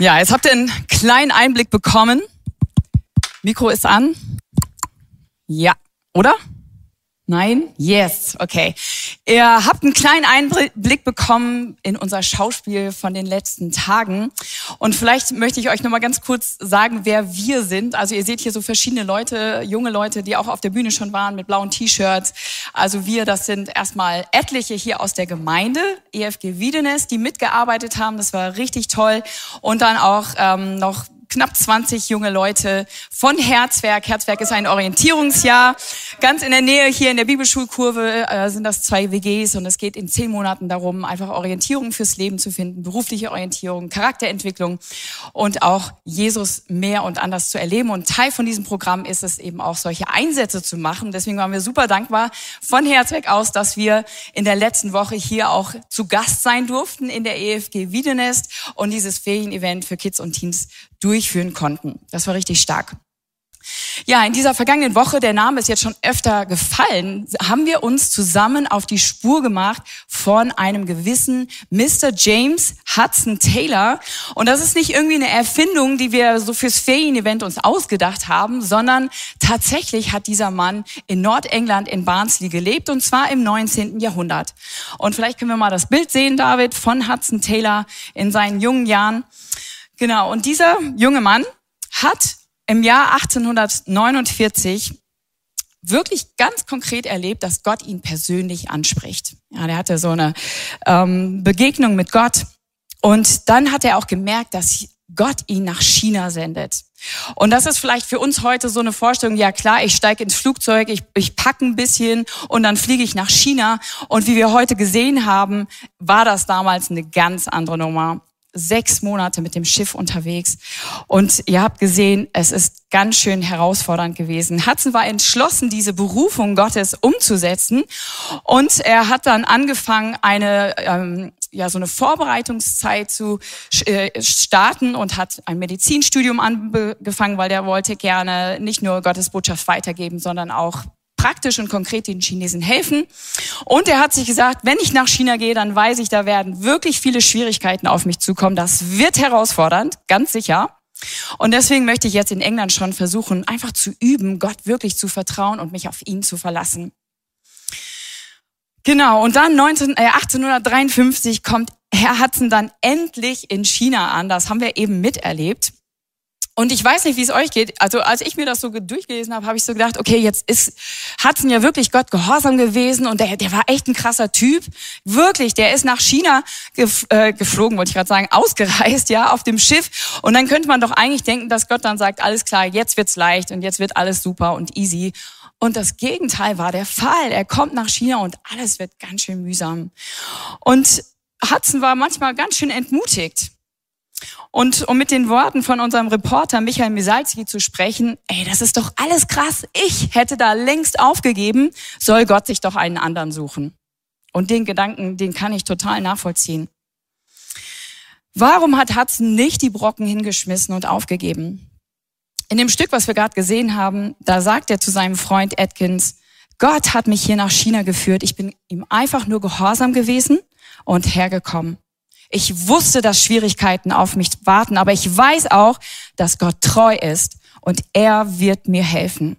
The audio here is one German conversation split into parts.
Ja, jetzt habt ihr einen kleinen Einblick bekommen. Mikro ist an. Ja, oder? Nein? Yes, okay. Ihr habt einen kleinen Einblick bekommen in unser Schauspiel von den letzten Tagen. Und vielleicht möchte ich euch noch mal ganz kurz sagen, wer wir sind. Also ihr seht hier so verschiedene Leute, junge Leute, die auch auf der Bühne schon waren mit blauen T-Shirts. Also wir, das sind erstmal etliche hier aus der Gemeinde, EFG Wiedenes, die mitgearbeitet haben. Das war richtig toll. Und dann auch ähm, noch knapp 20 junge Leute von Herzwerk. Herzwerk ist ein Orientierungsjahr. Ganz in der Nähe hier in der Bibelschulkurve äh, sind das zwei WGs und es geht in zehn Monaten darum, einfach Orientierung fürs Leben zu finden, berufliche Orientierung, Charakterentwicklung und auch Jesus mehr und anders zu erleben. Und Teil von diesem Programm ist es eben auch, solche Einsätze zu machen. Deswegen waren wir super dankbar von Herzwerk aus, dass wir in der letzten Woche hier auch zu Gast sein durften in der EFG Wiedenest und dieses Ferienevent für Kids und Teens durchführen konnten. Das war richtig stark. Ja, in dieser vergangenen Woche, der Name ist jetzt schon öfter gefallen, haben wir uns zusammen auf die Spur gemacht von einem gewissen Mr. James Hudson Taylor. Und das ist nicht irgendwie eine Erfindung, die wir so fürs Ferienevent uns ausgedacht haben, sondern tatsächlich hat dieser Mann in Nordengland in Barnsley gelebt und zwar im 19. Jahrhundert. Und vielleicht können wir mal das Bild sehen, David, von Hudson Taylor in seinen jungen Jahren. Genau, und dieser junge Mann hat im Jahr 1849 wirklich ganz konkret erlebt, dass Gott ihn persönlich anspricht. Ja, der hatte so eine ähm, Begegnung mit Gott und dann hat er auch gemerkt, dass Gott ihn nach China sendet. Und das ist vielleicht für uns heute so eine Vorstellung, ja klar, ich steige ins Flugzeug, ich, ich packe ein bisschen und dann fliege ich nach China. Und wie wir heute gesehen haben, war das damals eine ganz andere Nummer sechs Monate mit dem Schiff unterwegs. Und ihr habt gesehen, es ist ganz schön herausfordernd gewesen. Hudson war entschlossen, diese Berufung Gottes umzusetzen. Und er hat dann angefangen, eine, ähm, ja, so eine Vorbereitungszeit zu äh, starten und hat ein Medizinstudium angefangen, weil der wollte gerne nicht nur Gottes Botschaft weitergeben, sondern auch praktisch und konkret den Chinesen helfen. Und er hat sich gesagt, wenn ich nach China gehe, dann weiß ich, da werden wirklich viele Schwierigkeiten auf mich zukommen. Das wird herausfordernd, ganz sicher. Und deswegen möchte ich jetzt in England schon versuchen, einfach zu üben, Gott wirklich zu vertrauen und mich auf ihn zu verlassen. Genau, und dann 19, äh, 1853 kommt Herr Hudson dann endlich in China an. Das haben wir eben miterlebt. Und ich weiß nicht, wie es euch geht. Also als ich mir das so durchgelesen habe, habe ich so gedacht, okay, jetzt ist Hudson ja wirklich Gott gehorsam gewesen und der, der war echt ein krasser Typ. Wirklich, der ist nach China gef äh, geflogen, wollte ich gerade sagen, ausgereist, ja, auf dem Schiff. Und dann könnte man doch eigentlich denken, dass Gott dann sagt, alles klar, jetzt wird's leicht und jetzt wird alles super und easy. Und das Gegenteil war der Fall. Er kommt nach China und alles wird ganz schön mühsam. Und Hudson war manchmal ganz schön entmutigt. Und um mit den Worten von unserem Reporter Michael Misalski zu sprechen, ey, das ist doch alles krass. Ich hätte da längst aufgegeben, soll Gott sich doch einen anderen suchen. Und den Gedanken, den kann ich total nachvollziehen. Warum hat Hudson nicht die Brocken hingeschmissen und aufgegeben? In dem Stück, was wir gerade gesehen haben, da sagt er zu seinem Freund Atkins, Gott hat mich hier nach China geführt. Ich bin ihm einfach nur gehorsam gewesen und hergekommen. Ich wusste, dass Schwierigkeiten auf mich warten, aber ich weiß auch, dass Gott treu ist und er wird mir helfen.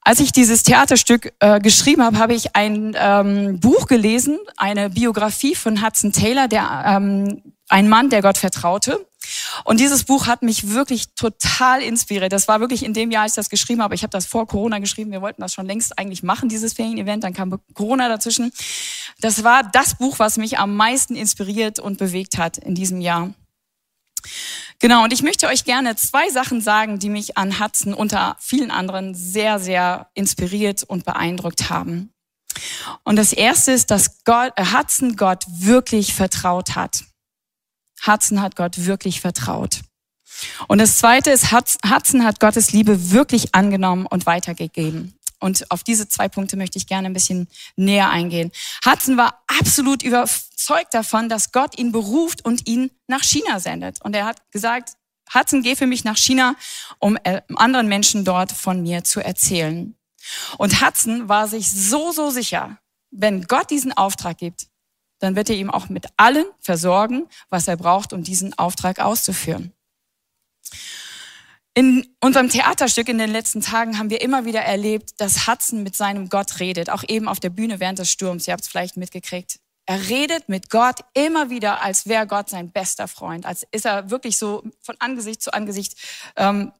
Als ich dieses Theaterstück äh, geschrieben habe, habe ich ein ähm, Buch gelesen, eine Biografie von Hudson Taylor, der ähm, ein Mann, der Gott vertraute. Und dieses Buch hat mich wirklich total inspiriert. Das war wirklich in dem Jahr, als ich das geschrieben habe. Ich habe das vor Corona geschrieben. Wir wollten das schon längst eigentlich machen, dieses Ferien-Event. Dann kam Corona dazwischen. Das war das Buch, was mich am meisten inspiriert und bewegt hat in diesem Jahr. Genau, und ich möchte euch gerne zwei Sachen sagen, die mich an Hudson unter vielen anderen sehr, sehr inspiriert und beeindruckt haben. Und das erste ist, dass Gott, Hudson Gott wirklich vertraut hat. Hudson hat Gott wirklich vertraut. Und das Zweite ist, Hudson hat Gottes Liebe wirklich angenommen und weitergegeben. Und auf diese zwei Punkte möchte ich gerne ein bisschen näher eingehen. Hudson war absolut überzeugt davon, dass Gott ihn beruft und ihn nach China sendet. Und er hat gesagt, Hudson, geh für mich nach China, um äh, anderen Menschen dort von mir zu erzählen. Und Hudson war sich so, so sicher, wenn Gott diesen Auftrag gibt, dann wird er ihm auch mit allen versorgen, was er braucht, um diesen Auftrag auszuführen. In unserem Theaterstück in den letzten Tagen haben wir immer wieder erlebt, dass Hudson mit seinem Gott redet, auch eben auf der Bühne während des Sturms. Ihr habt es vielleicht mitgekriegt. Er redet mit Gott immer wieder, als wäre Gott sein bester Freund, als ist er wirklich so von Angesicht zu Angesicht ähm,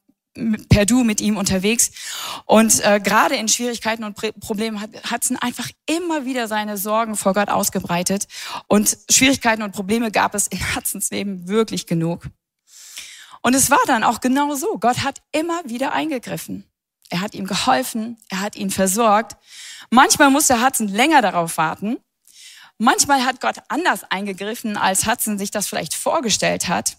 per Du mit ihm unterwegs. Und äh, gerade in Schwierigkeiten und Problemen hat Hudson einfach immer wieder seine Sorgen vor Gott ausgebreitet. Und Schwierigkeiten und Probleme gab es in Hudsons Leben wirklich genug. Und es war dann auch genau so. Gott hat immer wieder eingegriffen. Er hat ihm geholfen, er hat ihn versorgt. Manchmal musste Hudson länger darauf warten. Manchmal hat Gott anders eingegriffen, als Hudson sich das vielleicht vorgestellt hat.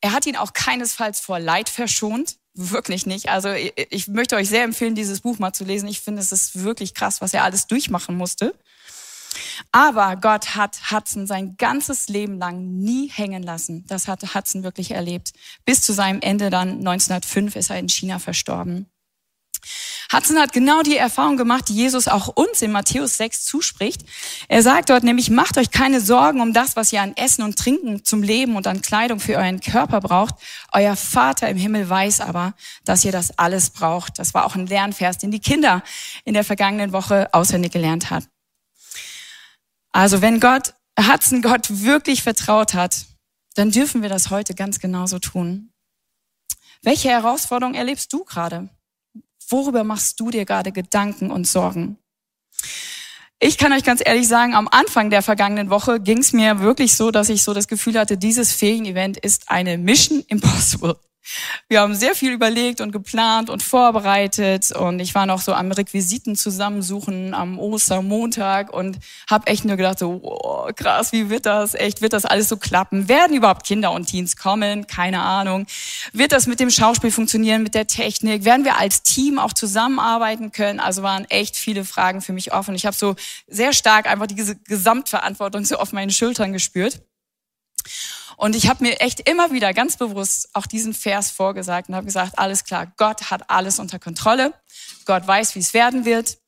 Er hat ihn auch keinesfalls vor Leid verschont. Wirklich nicht. Also ich möchte euch sehr empfehlen, dieses Buch mal zu lesen. Ich finde, es ist wirklich krass, was er alles durchmachen musste. Aber Gott hat Hudson sein ganzes Leben lang nie hängen lassen. Das hat Hudson wirklich erlebt. Bis zu seinem Ende dann 1905 ist er in China verstorben. Hudson hat genau die Erfahrung gemacht, die Jesus auch uns in Matthäus 6 zuspricht. Er sagt dort nämlich, macht euch keine Sorgen um das, was ihr an Essen und Trinken zum Leben und an Kleidung für euren Körper braucht. Euer Vater im Himmel weiß aber, dass ihr das alles braucht. Das war auch ein Lernvers, den die Kinder in der vergangenen Woche auswendig gelernt haben. Also wenn Gott, Hudson Gott wirklich vertraut hat, dann dürfen wir das heute ganz genauso tun. Welche Herausforderung erlebst du gerade? Worüber machst du dir gerade Gedanken und Sorgen? Ich kann euch ganz ehrlich sagen, am Anfang der vergangenen Woche ging es mir wirklich so, dass ich so das Gefühl hatte, dieses Ferienevent ist eine Mission Impossible. Wir haben sehr viel überlegt und geplant und vorbereitet und ich war noch so am Requisiten zusammensuchen am Ostermontag und habe echt nur gedacht so, oh, krass, wie wird das? Echt, wird das alles so klappen? Werden überhaupt Kinder und Teens kommen? Keine Ahnung. Wird das mit dem Schauspiel funktionieren, mit der Technik? Werden wir als Team auch zusammenarbeiten können? Also waren echt viele Fragen für mich offen. Ich habe so sehr stark einfach diese Gesamtverantwortung so auf meinen Schultern gespürt. Und ich habe mir echt immer wieder ganz bewusst auch diesen Vers vorgesagt und habe gesagt, alles klar, Gott hat alles unter Kontrolle. Gott weiß, wie es werden wird.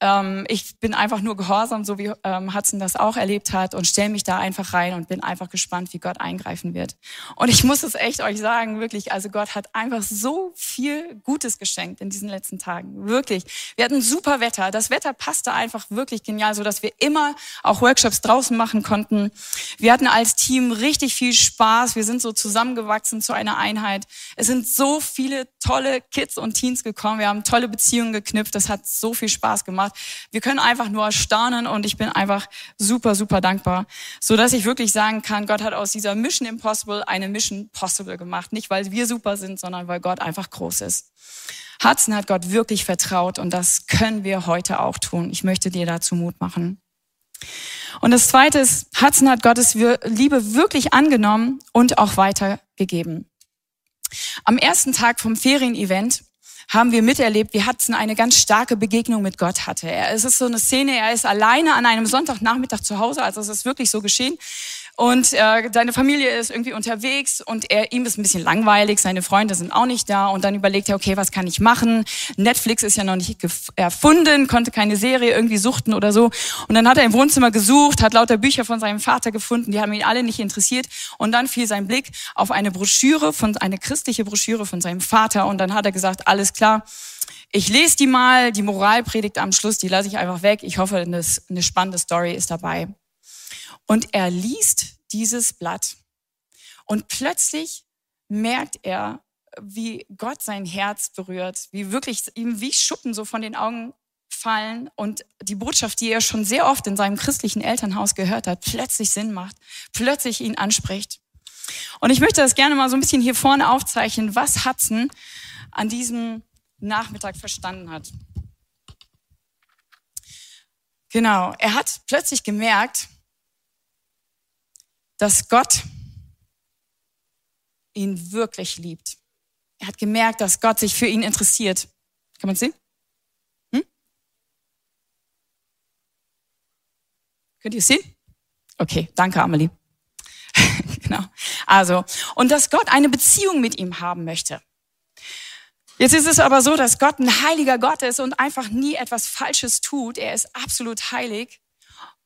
Ähm, ich bin einfach nur gehorsam, so wie ähm, Hudson das auch erlebt hat und stelle mich da einfach rein und bin einfach gespannt, wie Gott eingreifen wird. Und ich muss es echt euch sagen, wirklich, also Gott hat einfach so viel Gutes geschenkt in diesen letzten Tagen. Wirklich. Wir hatten super Wetter. Das Wetter passte einfach wirklich genial, so dass wir immer auch Workshops draußen machen konnten. Wir hatten als Team richtig viel Spaß. Wir sind so zusammengewachsen zu einer Einheit. Es sind so viele tolle Kids und Teens gekommen. Wir haben tolle Beziehungen geknüpft. Das hat so viel Spaß gemacht. Wir können einfach nur staunen und ich bin einfach super, super dankbar, so dass ich wirklich sagen kann, Gott hat aus dieser Mission Impossible eine Mission Possible gemacht. Nicht, weil wir super sind, sondern weil Gott einfach groß ist. Hudson hat Gott wirklich vertraut und das können wir heute auch tun. Ich möchte dir dazu Mut machen. Und das Zweite ist, Hudson hat Gottes Liebe wirklich angenommen und auch weitergegeben. Am ersten Tag vom Ferienevent haben wir miterlebt, wie Hudson eine ganz starke Begegnung mit Gott hatte. Es ist so eine Szene, er ist alleine an einem Sonntagnachmittag zu Hause, also es ist wirklich so geschehen. Und äh, seine Familie ist irgendwie unterwegs und er, ihm ist ein bisschen langweilig, seine Freunde sind auch nicht da und dann überlegt er, okay, was kann ich machen? Netflix ist ja noch nicht erfunden, konnte keine Serie irgendwie suchten oder so. Und dann hat er im Wohnzimmer gesucht, hat lauter Bücher von seinem Vater gefunden, die haben ihn alle nicht interessiert. Und dann fiel sein Blick auf eine Broschüre, von eine christliche Broschüre von seinem Vater und dann hat er gesagt, alles klar, ich lese die mal, die Moralpredigt am Schluss, die lasse ich einfach weg. Ich hoffe, eine, eine spannende Story ist dabei. Und er liest dieses Blatt. Und plötzlich merkt er, wie Gott sein Herz berührt, wie wirklich ihm wie Schuppen so von den Augen fallen und die Botschaft, die er schon sehr oft in seinem christlichen Elternhaus gehört hat, plötzlich Sinn macht, plötzlich ihn anspricht. Und ich möchte das gerne mal so ein bisschen hier vorne aufzeichnen, was Hudson an diesem Nachmittag verstanden hat. Genau, er hat plötzlich gemerkt, dass Gott ihn wirklich liebt. Er hat gemerkt, dass Gott sich für ihn interessiert. Kann man sehen? Hm? Könnt ihr es sehen? Okay, danke, Amelie. genau. Also, und dass Gott eine Beziehung mit ihm haben möchte. Jetzt ist es aber so, dass Gott ein heiliger Gott ist und einfach nie etwas Falsches tut. Er ist absolut heilig.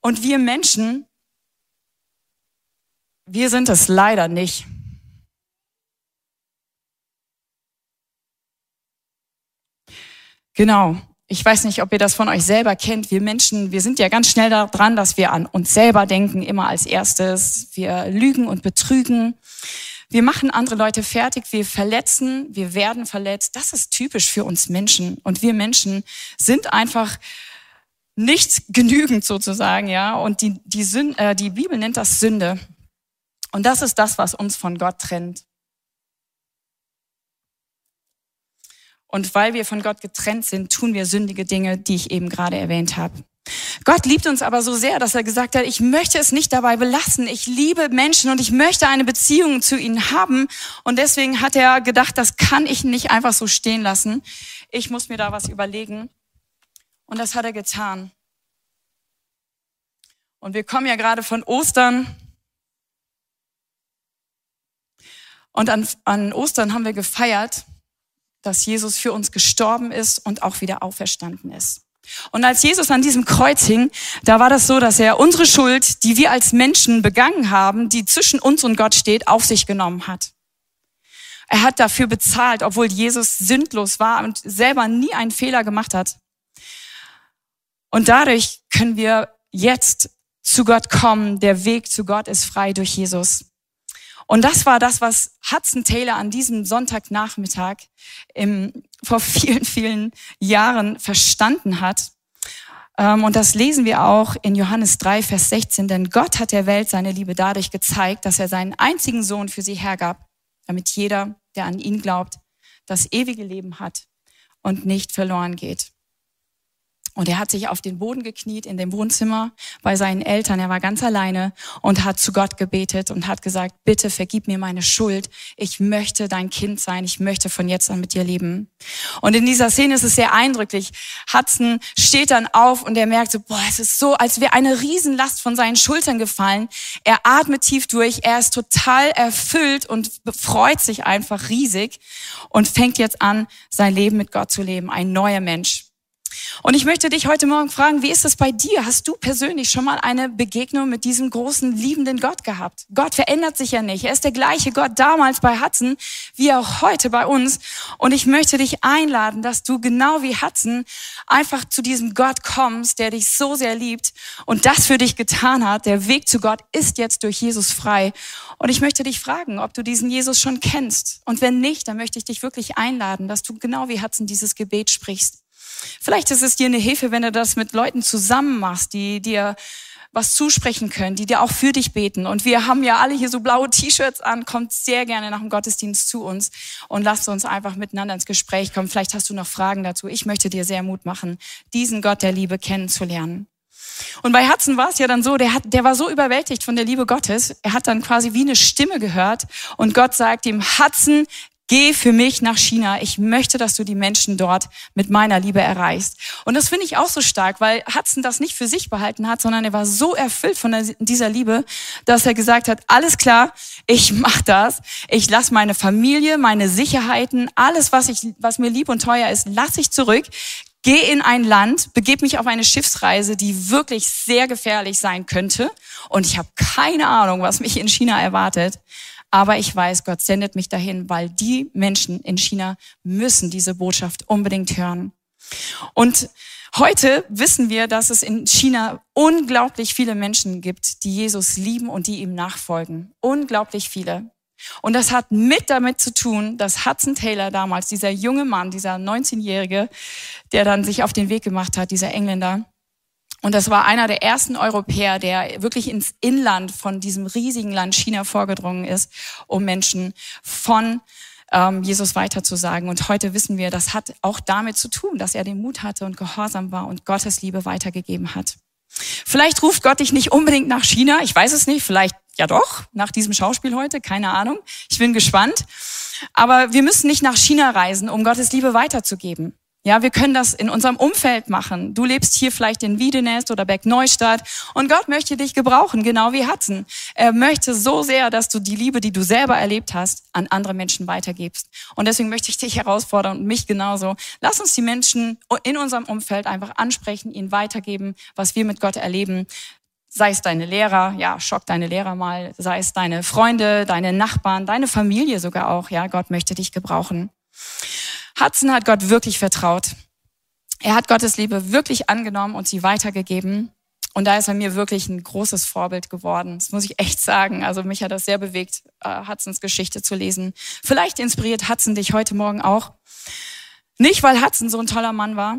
Und wir Menschen, wir sind es leider nicht. Genau. Ich weiß nicht, ob ihr das von euch selber kennt. Wir Menschen, wir sind ja ganz schnell daran, dass wir an uns selber denken, immer als erstes. Wir lügen und betrügen. Wir machen andere Leute fertig, wir verletzen, wir werden verletzt. Das ist typisch für uns Menschen. Und wir Menschen sind einfach nicht genügend sozusagen, ja. Und die, die, Sünde, äh, die Bibel nennt das Sünde. Und das ist das, was uns von Gott trennt. Und weil wir von Gott getrennt sind, tun wir sündige Dinge, die ich eben gerade erwähnt habe. Gott liebt uns aber so sehr, dass er gesagt hat, ich möchte es nicht dabei belassen. Ich liebe Menschen und ich möchte eine Beziehung zu ihnen haben. Und deswegen hat er gedacht, das kann ich nicht einfach so stehen lassen. Ich muss mir da was überlegen. Und das hat er getan. Und wir kommen ja gerade von Ostern. Und an, an Ostern haben wir gefeiert, dass Jesus für uns gestorben ist und auch wieder auferstanden ist. Und als Jesus an diesem Kreuz hing, da war das so, dass er unsere Schuld, die wir als Menschen begangen haben, die zwischen uns und Gott steht, auf sich genommen hat. Er hat dafür bezahlt, obwohl Jesus sündlos war und selber nie einen Fehler gemacht hat. Und dadurch können wir jetzt zu Gott kommen. Der Weg zu Gott ist frei durch Jesus. Und das war das, was Hudson Taylor an diesem Sonntagnachmittag im, vor vielen, vielen Jahren verstanden hat. Ähm, und das lesen wir auch in Johannes 3, Vers 16. Denn Gott hat der Welt seine Liebe dadurch gezeigt, dass er seinen einzigen Sohn für sie hergab, damit jeder, der an ihn glaubt, das ewige Leben hat und nicht verloren geht. Und er hat sich auf den Boden gekniet in dem Wohnzimmer bei seinen Eltern. Er war ganz alleine und hat zu Gott gebetet und hat gesagt, bitte vergib mir meine Schuld. Ich möchte dein Kind sein. Ich möchte von jetzt an mit dir leben. Und in dieser Szene ist es sehr eindrücklich. Hudson steht dann auf und er merkt so, boah, es ist so, als wäre eine Riesenlast von seinen Schultern gefallen. Er atmet tief durch. Er ist total erfüllt und freut sich einfach riesig und fängt jetzt an, sein Leben mit Gott zu leben. Ein neuer Mensch. Und ich möchte dich heute Morgen fragen, wie ist es bei dir? Hast du persönlich schon mal eine Begegnung mit diesem großen, liebenden Gott gehabt? Gott verändert sich ja nicht. Er ist der gleiche Gott damals bei Hudson, wie auch heute bei uns. Und ich möchte dich einladen, dass du genau wie Hudson einfach zu diesem Gott kommst, der dich so sehr liebt und das für dich getan hat. Der Weg zu Gott ist jetzt durch Jesus frei. Und ich möchte dich fragen, ob du diesen Jesus schon kennst. Und wenn nicht, dann möchte ich dich wirklich einladen, dass du genau wie Hudson dieses Gebet sprichst. Vielleicht ist es dir eine Hilfe, wenn du das mit Leuten zusammen machst, die dir was zusprechen können, die dir auch für dich beten. Und wir haben ja alle hier so blaue T-Shirts an, kommt sehr gerne nach dem Gottesdienst zu uns und lasst uns einfach miteinander ins Gespräch kommen. Vielleicht hast du noch Fragen dazu. Ich möchte dir sehr Mut machen, diesen Gott der Liebe kennenzulernen. Und bei Hudson war es ja dann so, der, hat, der war so überwältigt von der Liebe Gottes, er hat dann quasi wie eine Stimme gehört und Gott sagt ihm, Hudson, Geh für mich nach China. Ich möchte, dass du die Menschen dort mit meiner Liebe erreichst. Und das finde ich auch so stark, weil Hudson das nicht für sich behalten hat, sondern er war so erfüllt von dieser Liebe, dass er gesagt hat, alles klar, ich mach das. Ich lasse meine Familie, meine Sicherheiten, alles, was, ich, was mir lieb und teuer ist, lasse ich zurück. Geh in ein Land, begeb mich auf eine Schiffsreise, die wirklich sehr gefährlich sein könnte. Und ich habe keine Ahnung, was mich in China erwartet. Aber ich weiß, Gott sendet mich dahin, weil die Menschen in China müssen diese Botschaft unbedingt hören. Und heute wissen wir, dass es in China unglaublich viele Menschen gibt, die Jesus lieben und die ihm nachfolgen. Unglaublich viele. Und das hat mit damit zu tun, dass Hudson Taylor damals, dieser junge Mann, dieser 19-Jährige, der dann sich auf den Weg gemacht hat, dieser Engländer, und das war einer der ersten Europäer, der wirklich ins Inland von diesem riesigen Land China vorgedrungen ist, um Menschen von ähm, Jesus weiterzusagen. Und heute wissen wir, das hat auch damit zu tun, dass er den Mut hatte und gehorsam war und Gottes Liebe weitergegeben hat. Vielleicht ruft Gott dich nicht unbedingt nach China, ich weiß es nicht, vielleicht Ja doch, nach diesem Schauspiel heute, keine Ahnung. Ich bin gespannt. Aber wir müssen nicht nach China reisen, um Gottes Liebe weiterzugeben. Ja, wir können das in unserem Umfeld machen. Du lebst hier vielleicht in Wiedenest oder Bergneustadt und Gott möchte dich gebrauchen, genau wie Hudson. Er möchte so sehr, dass du die Liebe, die du selber erlebt hast, an andere Menschen weitergibst. Und deswegen möchte ich dich herausfordern und mich genauso. Lass uns die Menschen in unserem Umfeld einfach ansprechen, ihnen weitergeben, was wir mit Gott erleben. Sei es deine Lehrer, ja, schock deine Lehrer mal, sei es deine Freunde, deine Nachbarn, deine Familie sogar auch, ja, Gott möchte dich gebrauchen. Hudson hat Gott wirklich vertraut. Er hat Gottes Liebe wirklich angenommen und sie weitergegeben. Und da ist er mir wirklich ein großes Vorbild geworden. Das muss ich echt sagen. Also mich hat das sehr bewegt, äh, Hudsons Geschichte zu lesen. Vielleicht inspiriert Hudson dich heute Morgen auch. Nicht, weil Hudson so ein toller Mann war.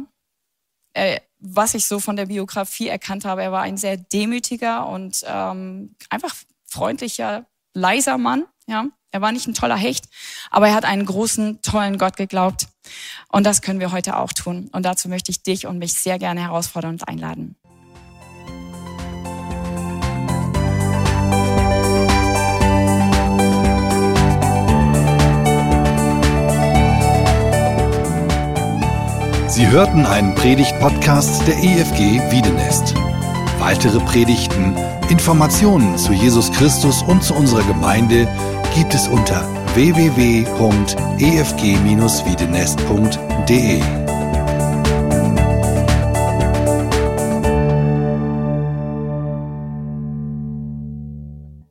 Äh, was ich so von der Biografie erkannt habe, er war ein sehr demütiger und ähm, einfach freundlicher, leiser Mann. Ja, er war nicht ein toller Hecht, aber er hat einen großen, tollen Gott geglaubt. Und das können wir heute auch tun. Und dazu möchte ich dich und mich sehr gerne herausfordern und einladen. Sie hörten einen Predigt-Podcast der EFG Wiedenest. Weitere Predigten, Informationen zu Jesus Christus und zu unserer Gemeinde gibt es unter www.efg-wiedenest.de.